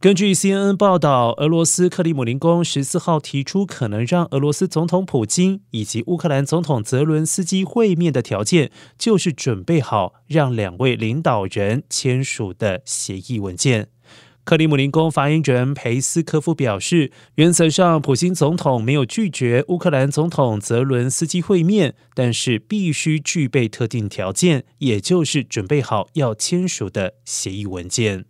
根据 CNN 报道，俄罗斯克里姆林宫十四号提出可能让俄罗斯总统普京以及乌克兰总统泽伦斯基会面的条件，就是准备好让两位领导人签署的协议文件。克里姆林宫发言人佩斯科夫表示，原则上普京总统没有拒绝乌克兰总统泽伦斯基会面，但是必须具备特定条件，也就是准备好要签署的协议文件。